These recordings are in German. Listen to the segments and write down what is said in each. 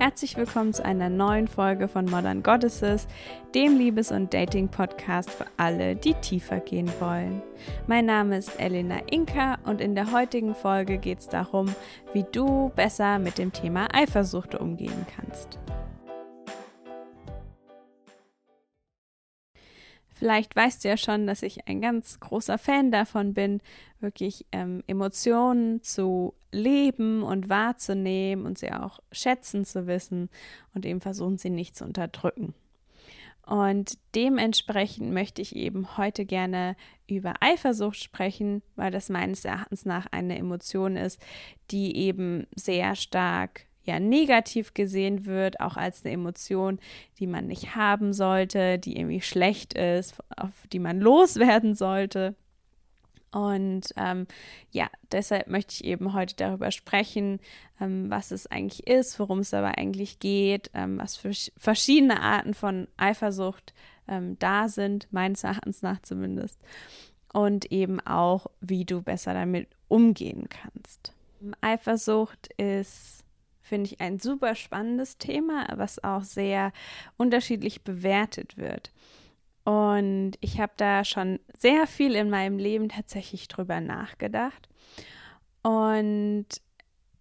Herzlich willkommen zu einer neuen Folge von Modern Goddesses, dem Liebes- und Dating-Podcast für alle, die tiefer gehen wollen. Mein Name ist Elena Inka und in der heutigen Folge geht es darum, wie du besser mit dem Thema Eifersucht umgehen kannst. Vielleicht weißt du ja schon, dass ich ein ganz großer Fan davon bin, wirklich ähm, Emotionen zu leben und wahrzunehmen und sie auch schätzen zu wissen und eben versuchen, sie nicht zu unterdrücken. Und dementsprechend möchte ich eben heute gerne über Eifersucht sprechen, weil das meines Erachtens nach eine Emotion ist, die eben sehr stark ja negativ gesehen wird, auch als eine Emotion, die man nicht haben sollte, die irgendwie schlecht ist, auf die man loswerden sollte. Und ähm, ja, deshalb möchte ich eben heute darüber sprechen, ähm, was es eigentlich ist, worum es aber eigentlich geht, ähm, was für verschiedene Arten von Eifersucht ähm, da sind, meines Erachtens nach zumindest. Und eben auch, wie du besser damit umgehen kannst. Eifersucht ist finde ich ein super spannendes Thema, was auch sehr unterschiedlich bewertet wird. Und ich habe da schon sehr viel in meinem Leben tatsächlich drüber nachgedacht. Und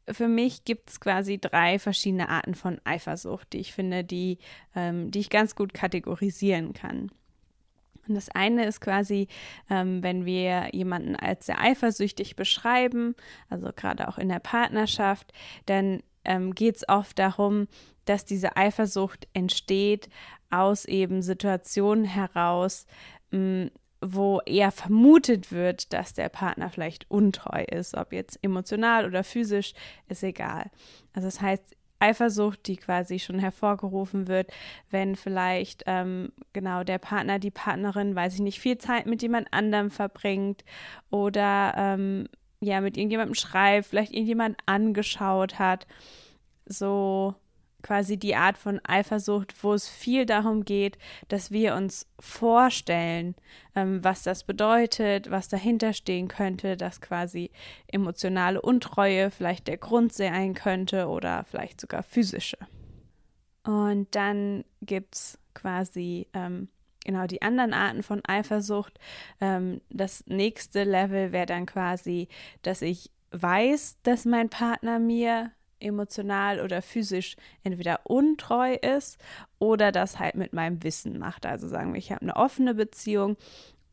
für mich gibt es quasi drei verschiedene Arten von Eifersucht, die ich finde, die, ähm, die ich ganz gut kategorisieren kann. Und das eine ist quasi, ähm, wenn wir jemanden als sehr eifersüchtig beschreiben, also gerade auch in der Partnerschaft, dann ähm, geht es oft darum, dass diese Eifersucht entsteht aus eben Situationen heraus, mh, mm, wo eher vermutet wird, dass der Partner vielleicht untreu ist, ob jetzt emotional oder physisch, ist egal. Also das heißt, Eifersucht, die quasi schon hervorgerufen wird, wenn vielleicht ähm, genau der Partner, die Partnerin, weiß ich nicht, viel Zeit mit jemand anderem verbringt oder ähm, ja, mit irgendjemandem schreibt, vielleicht irgendjemand angeschaut hat. So quasi die Art von Eifersucht, wo es viel darum geht, dass wir uns vorstellen, ähm, was das bedeutet, was dahinter stehen könnte, dass quasi emotionale Untreue vielleicht der Grund sein könnte oder vielleicht sogar physische. Und dann gibt es quasi ähm, genau die anderen Arten von Eifersucht. Ähm, das nächste Level wäre dann quasi, dass ich weiß, dass mein Partner mir emotional oder physisch entweder untreu ist oder das halt mit meinem Wissen macht. Also sagen wir, ich habe eine offene Beziehung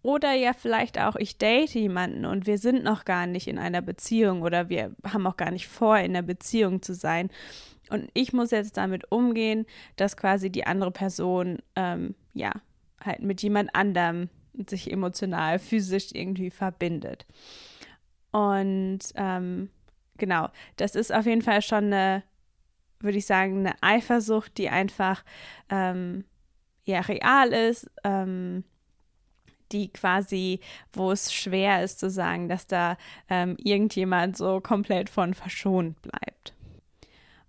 oder ja vielleicht auch, ich date jemanden und wir sind noch gar nicht in einer Beziehung oder wir haben auch gar nicht vor, in einer Beziehung zu sein. Und ich muss jetzt damit umgehen, dass quasi die andere Person ähm, ja halt mit jemand anderem sich emotional, physisch irgendwie verbindet. Und ähm, genau, das ist auf jeden Fall schon eine, würde ich sagen, eine Eifersucht, die einfach ähm, ja real ist, ähm, die quasi, wo es schwer ist zu sagen, dass da ähm, irgendjemand so komplett von verschont bleibt.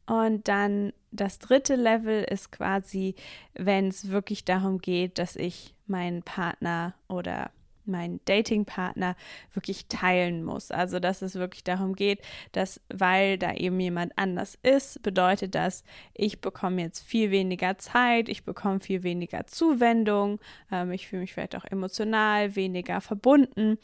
Und dann das dritte Level ist quasi, wenn es wirklich darum geht, dass ich meinen Partner oder meinen Datingpartner wirklich teilen muss. Also, dass es wirklich darum geht, dass, weil da eben jemand anders ist, bedeutet das, ich bekomme jetzt viel weniger Zeit, ich bekomme viel weniger Zuwendung, ähm, ich fühle mich vielleicht auch emotional weniger verbunden.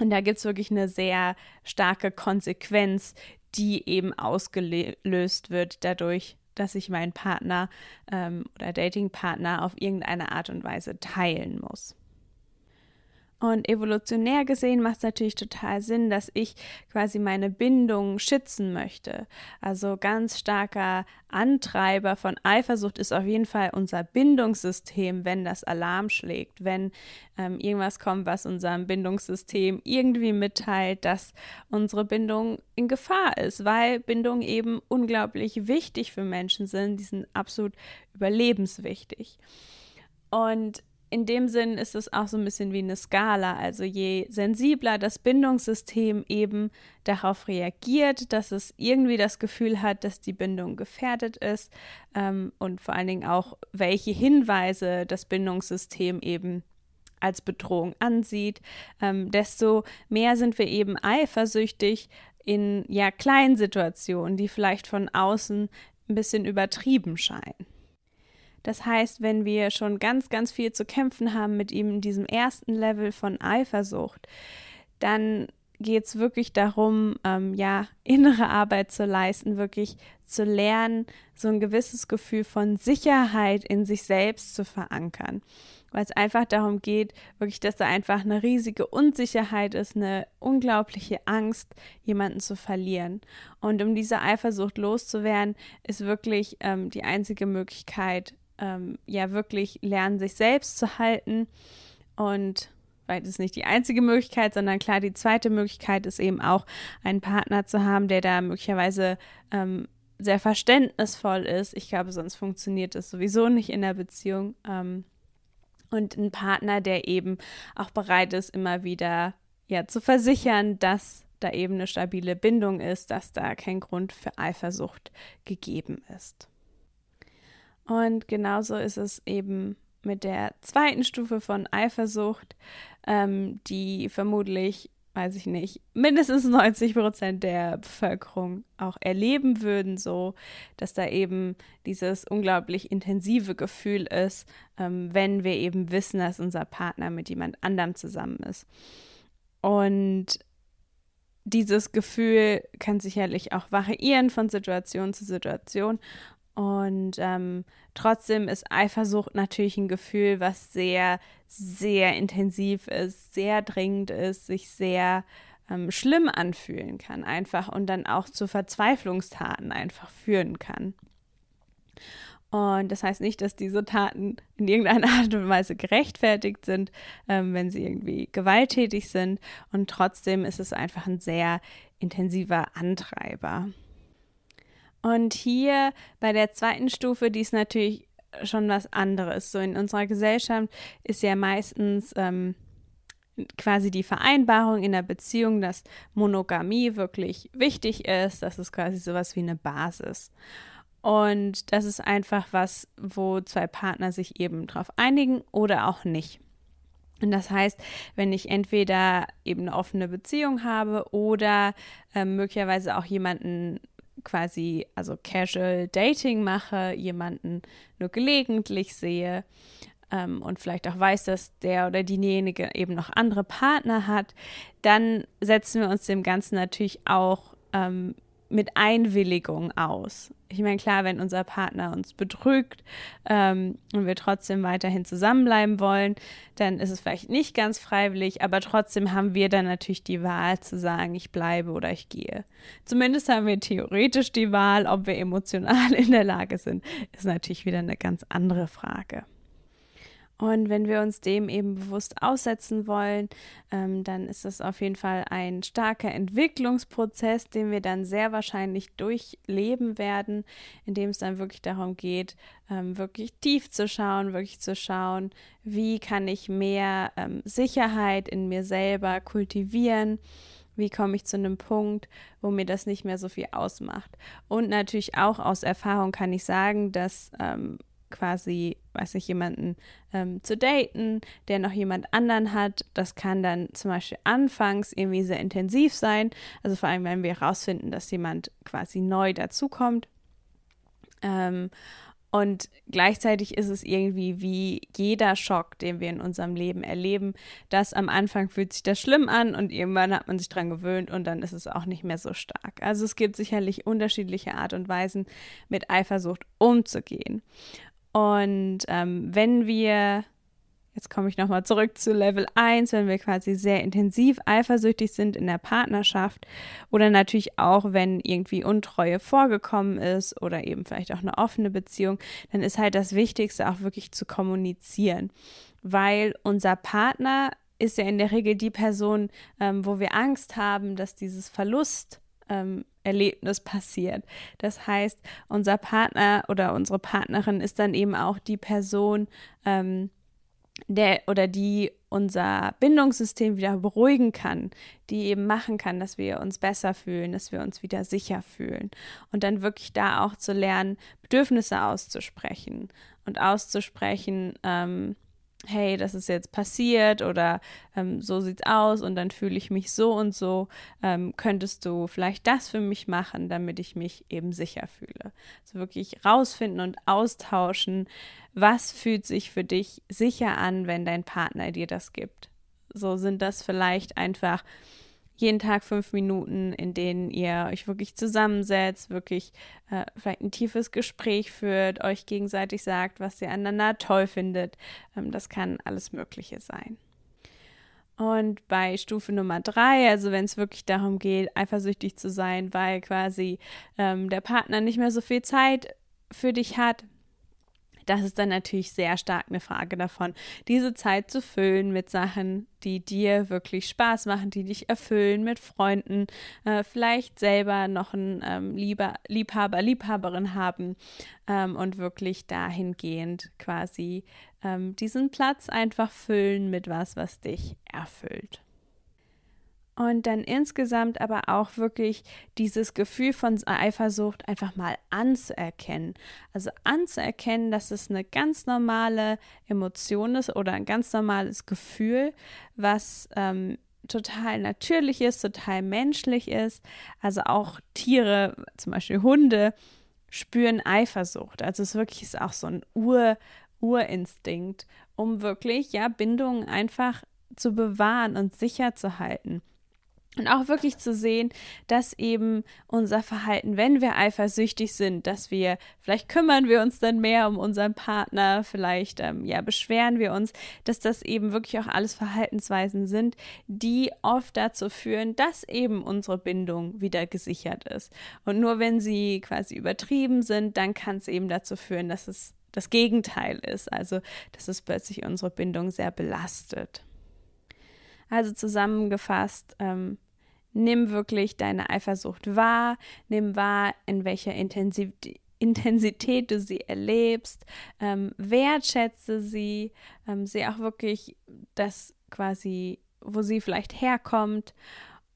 Und da gibt es wirklich eine sehr starke Konsequenz, die eben ausgelöst wird dadurch, dass ich meinen Partner ähm, oder Datingpartner auf irgendeine Art und Weise teilen muss. Und evolutionär gesehen macht es natürlich total Sinn, dass ich quasi meine Bindung schützen möchte. Also ganz starker Antreiber von Eifersucht ist auf jeden Fall unser Bindungssystem, wenn das Alarm schlägt, wenn ähm, irgendwas kommt, was unserem Bindungssystem irgendwie mitteilt, dass unsere Bindung in Gefahr ist, weil Bindungen eben unglaublich wichtig für Menschen sind. Die sind absolut überlebenswichtig. Und in dem Sinn ist es auch so ein bisschen wie eine Skala. Also je sensibler das Bindungssystem eben darauf reagiert, dass es irgendwie das Gefühl hat, dass die Bindung gefährdet ist ähm, und vor allen Dingen auch, welche Hinweise das Bindungssystem eben als Bedrohung ansieht, ähm, desto mehr sind wir eben eifersüchtig in ja kleinen Situationen, die vielleicht von außen ein bisschen übertrieben scheinen. Das heißt, wenn wir schon ganz, ganz viel zu kämpfen haben mit ihm in diesem ersten Level von Eifersucht, dann geht es wirklich darum, ähm, ja, innere Arbeit zu leisten, wirklich zu lernen, so ein gewisses Gefühl von Sicherheit in sich selbst zu verankern. Weil es einfach darum geht, wirklich, dass da einfach eine riesige Unsicherheit ist, eine unglaubliche Angst, jemanden zu verlieren. Und um diese Eifersucht loszuwerden, ist wirklich ähm, die einzige Möglichkeit, ähm, ja, wirklich lernen, sich selbst zu halten und weil das ist nicht die einzige Möglichkeit, sondern klar, die zweite Möglichkeit ist eben auch, einen Partner zu haben, der da möglicherweise ähm, sehr verständnisvoll ist. Ich glaube, sonst funktioniert das sowieso nicht in der Beziehung. Ähm, und ein Partner, der eben auch bereit ist, immer wieder ja zu versichern, dass da eben eine stabile Bindung ist, dass da kein Grund für Eifersucht gegeben ist. Und genauso ist es eben mit der zweiten Stufe von Eifersucht, ähm, die vermutlich, weiß ich nicht, mindestens 90 Prozent der Bevölkerung auch erleben würden, so dass da eben dieses unglaublich intensive Gefühl ist, ähm, wenn wir eben wissen, dass unser Partner mit jemand anderem zusammen ist. Und dieses Gefühl kann sicherlich auch variieren von Situation zu Situation und ähm, trotzdem ist Eifersucht natürlich ein Gefühl, was sehr, sehr intensiv ist, sehr dringend ist, sich sehr ähm, schlimm anfühlen kann, einfach und dann auch zu Verzweiflungstaten einfach führen kann. Und das heißt nicht, dass diese Taten in irgendeiner Art und Weise gerechtfertigt sind, ähm, wenn sie irgendwie gewalttätig sind. Und trotzdem ist es einfach ein sehr intensiver Antreiber. Und hier bei der zweiten Stufe, die ist natürlich schon was anderes. So in unserer Gesellschaft ist ja meistens ähm, quasi die Vereinbarung in der Beziehung, dass Monogamie wirklich wichtig ist. Das ist quasi sowas wie eine Basis. Und das ist einfach was, wo zwei Partner sich eben drauf einigen oder auch nicht. Und das heißt, wenn ich entweder eben eine offene Beziehung habe oder äh, möglicherweise auch jemanden quasi, also Casual Dating mache, jemanden nur gelegentlich sehe ähm, und vielleicht auch weiß, dass der oder diejenige eben noch andere Partner hat, dann setzen wir uns dem Ganzen natürlich auch ähm, mit Einwilligung aus. Ich meine, klar, wenn unser Partner uns betrügt ähm, und wir trotzdem weiterhin zusammenbleiben wollen, dann ist es vielleicht nicht ganz freiwillig, aber trotzdem haben wir dann natürlich die Wahl zu sagen, ich bleibe oder ich gehe. Zumindest haben wir theoretisch die Wahl, ob wir emotional in der Lage sind, ist natürlich wieder eine ganz andere Frage. Und wenn wir uns dem eben bewusst aussetzen wollen, ähm, dann ist das auf jeden Fall ein starker Entwicklungsprozess, den wir dann sehr wahrscheinlich durchleben werden, indem es dann wirklich darum geht, ähm, wirklich tief zu schauen, wirklich zu schauen, wie kann ich mehr ähm, Sicherheit in mir selber kultivieren. Wie komme ich zu einem Punkt, wo mir das nicht mehr so viel ausmacht? Und natürlich auch aus Erfahrung kann ich sagen, dass ähm, quasi, weiß ich, jemanden ähm, zu daten, der noch jemand anderen hat. Das kann dann zum Beispiel anfangs irgendwie sehr intensiv sein. Also vor allem, wenn wir herausfinden, dass jemand quasi neu dazukommt. Ähm, und gleichzeitig ist es irgendwie wie jeder Schock, den wir in unserem Leben erleben, dass am Anfang fühlt sich das schlimm an und irgendwann hat man sich dran gewöhnt und dann ist es auch nicht mehr so stark. Also es gibt sicherlich unterschiedliche Art und Weisen, mit Eifersucht umzugehen. Und ähm, wenn wir, jetzt komme ich nochmal zurück zu Level 1, wenn wir quasi sehr intensiv eifersüchtig sind in der Partnerschaft oder natürlich auch, wenn irgendwie Untreue vorgekommen ist oder eben vielleicht auch eine offene Beziehung, dann ist halt das Wichtigste auch wirklich zu kommunizieren, weil unser Partner ist ja in der Regel die Person, ähm, wo wir Angst haben, dass dieses Verlust ähm, Erlebnis passiert. Das heißt, unser Partner oder unsere Partnerin ist dann eben auch die Person, ähm, der oder die unser Bindungssystem wieder beruhigen kann, die eben machen kann, dass wir uns besser fühlen, dass wir uns wieder sicher fühlen und dann wirklich da auch zu lernen, Bedürfnisse auszusprechen und auszusprechen, ähm, hey, das ist jetzt passiert oder ähm, so sieht's aus und dann fühle ich mich so und so, ähm, könntest du vielleicht das für mich machen, damit ich mich eben sicher fühle. Also wirklich rausfinden und austauschen, was fühlt sich für dich sicher an, wenn dein Partner dir das gibt. So sind das vielleicht einfach jeden Tag fünf Minuten, in denen ihr euch wirklich zusammensetzt, wirklich äh, vielleicht ein tiefes Gespräch führt, euch gegenseitig sagt, was ihr aneinander toll findet. Ähm, das kann alles Mögliche sein. Und bei Stufe Nummer drei, also wenn es wirklich darum geht, eifersüchtig zu sein, weil quasi ähm, der Partner nicht mehr so viel Zeit für dich hat, das ist dann natürlich sehr stark eine Frage davon, diese Zeit zu füllen mit Sachen, die dir wirklich Spaß machen, die dich erfüllen, mit Freunden, äh, vielleicht selber noch einen ähm, Lieber, Liebhaber, Liebhaberin haben ähm, und wirklich dahingehend quasi ähm, diesen Platz einfach füllen mit was, was dich erfüllt und dann insgesamt aber auch wirklich dieses Gefühl von Eifersucht einfach mal anzuerkennen. Also anzuerkennen, dass es eine ganz normale Emotion ist oder ein ganz normales Gefühl, was ähm, total natürlich ist, total menschlich ist. Also auch Tiere, zum Beispiel Hunde, spüren Eifersucht. Also es wirklich ist auch so ein Ur, Urinstinkt, um wirklich ja Bindungen einfach zu bewahren und sicher zu halten. Und auch wirklich zu sehen, dass eben unser Verhalten, wenn wir eifersüchtig sind, dass wir, vielleicht kümmern wir uns dann mehr um unseren Partner, vielleicht ähm, ja beschweren wir uns, dass das eben wirklich auch alles Verhaltensweisen sind, die oft dazu führen, dass eben unsere Bindung wieder gesichert ist. Und nur wenn sie quasi übertrieben sind, dann kann es eben dazu führen, dass es das Gegenteil ist, also dass es plötzlich unsere Bindung sehr belastet. Also zusammengefasst, ähm, nimm wirklich deine Eifersucht wahr, nimm wahr, in welcher Intensität Intensität du sie erlebst, ähm, wertschätze sie, ähm, sehe auch wirklich das quasi, wo sie vielleicht herkommt.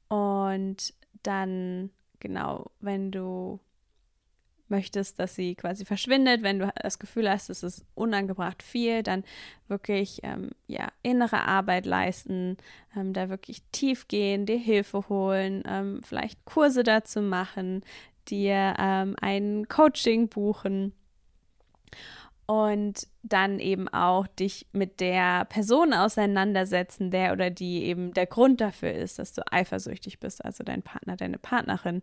Und dann genau, wenn du möchtest, dass sie quasi verschwindet, wenn du das Gefühl hast, es ist unangebracht viel, dann wirklich ähm, ja innere Arbeit leisten, ähm, da wirklich tief gehen, dir Hilfe holen, ähm, vielleicht Kurse dazu machen, dir ähm, ein Coaching buchen und dann eben auch dich mit der Person auseinandersetzen, der oder die eben der Grund dafür ist, dass du eifersüchtig bist, also dein Partner, deine Partnerin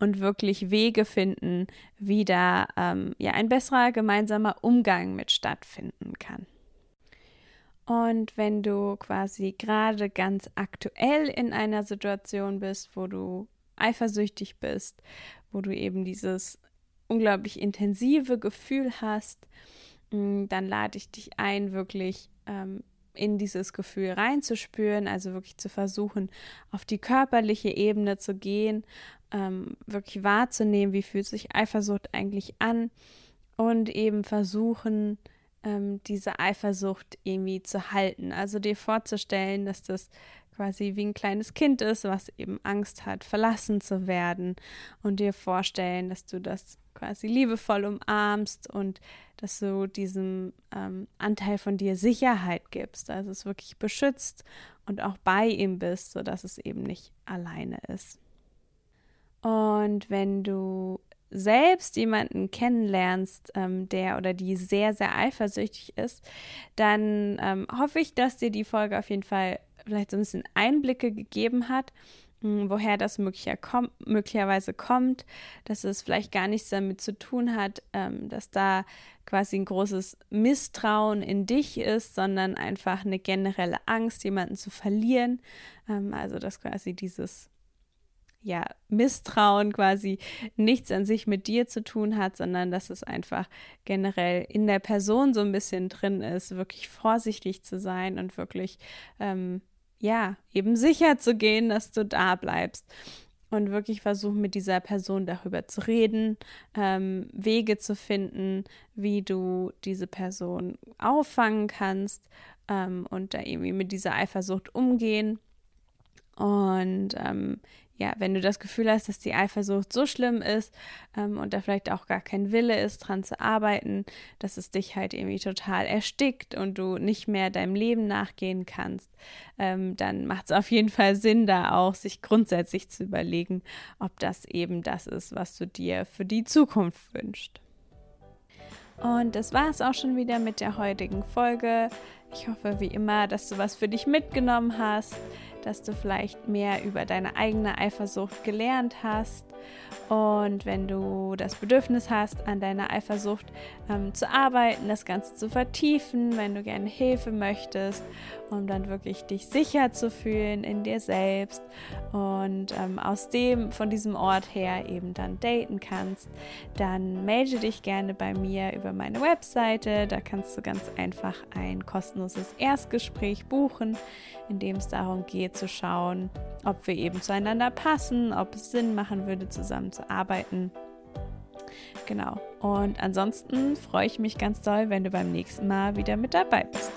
und wirklich Wege finden, wie da ähm, ja ein besserer gemeinsamer Umgang mit stattfinden kann. Und wenn du quasi gerade ganz aktuell in einer Situation bist, wo du eifersüchtig bist, wo du eben dieses unglaublich intensive Gefühl hast, mm, dann lade ich dich ein, wirklich ähm, in dieses Gefühl reinzuspüren, also wirklich zu versuchen, auf die körperliche Ebene zu gehen, ähm, wirklich wahrzunehmen, wie fühlt sich Eifersucht eigentlich an und eben versuchen, ähm, diese Eifersucht irgendwie zu halten. Also dir vorzustellen, dass das quasi wie ein kleines Kind ist, was eben Angst hat, verlassen zu werden und dir vorstellen, dass du das quasi liebevoll umarmst und dass du diesem ähm, Anteil von dir Sicherheit gibst, also es wirklich beschützt und auch bei ihm bist, sodass es eben nicht alleine ist. Und wenn du selbst jemanden kennenlernst, ähm, der oder die sehr, sehr eifersüchtig ist, dann ähm, hoffe ich, dass dir die Folge auf jeden Fall vielleicht so ein bisschen Einblicke gegeben hat, woher das möglicherweise kommt, dass es vielleicht gar nichts damit zu tun hat, ähm, dass da quasi ein großes Misstrauen in dich ist, sondern einfach eine generelle Angst, jemanden zu verlieren. Ähm, also dass quasi dieses ja, Misstrauen quasi nichts an sich mit dir zu tun hat, sondern dass es einfach generell in der Person so ein bisschen drin ist, wirklich vorsichtig zu sein und wirklich ähm, ja, eben sicher zu gehen, dass du da bleibst. Und wirklich versuchen, mit dieser Person darüber zu reden, ähm, Wege zu finden, wie du diese Person auffangen kannst ähm, und da irgendwie mit dieser Eifersucht umgehen. Und ähm, ja, wenn du das Gefühl hast, dass die Eifersucht so schlimm ist ähm, und da vielleicht auch gar kein Wille ist, dran zu arbeiten, dass es dich halt irgendwie total erstickt und du nicht mehr deinem Leben nachgehen kannst, ähm, dann macht es auf jeden Fall Sinn, da auch sich grundsätzlich zu überlegen, ob das eben das ist, was du dir für die Zukunft wünschst. Und das war es auch schon wieder mit der heutigen Folge. Ich hoffe wie immer, dass du was für dich mitgenommen hast dass du vielleicht mehr über deine eigene Eifersucht gelernt hast. Und wenn du das Bedürfnis hast, an deiner Eifersucht ähm, zu arbeiten, das Ganze zu vertiefen, wenn du gerne Hilfe möchtest, um dann wirklich dich sicher zu fühlen in dir selbst und ähm, aus dem, von diesem Ort her eben dann daten kannst, dann melde dich gerne bei mir über meine Webseite. Da kannst du ganz einfach ein kostenloses Erstgespräch buchen, in dem es darum geht, zu schauen, ob wir eben zueinander passen, ob es Sinn machen würde, zusammen zu arbeiten. Genau. Und ansonsten freue ich mich ganz doll, wenn du beim nächsten Mal wieder mit dabei bist.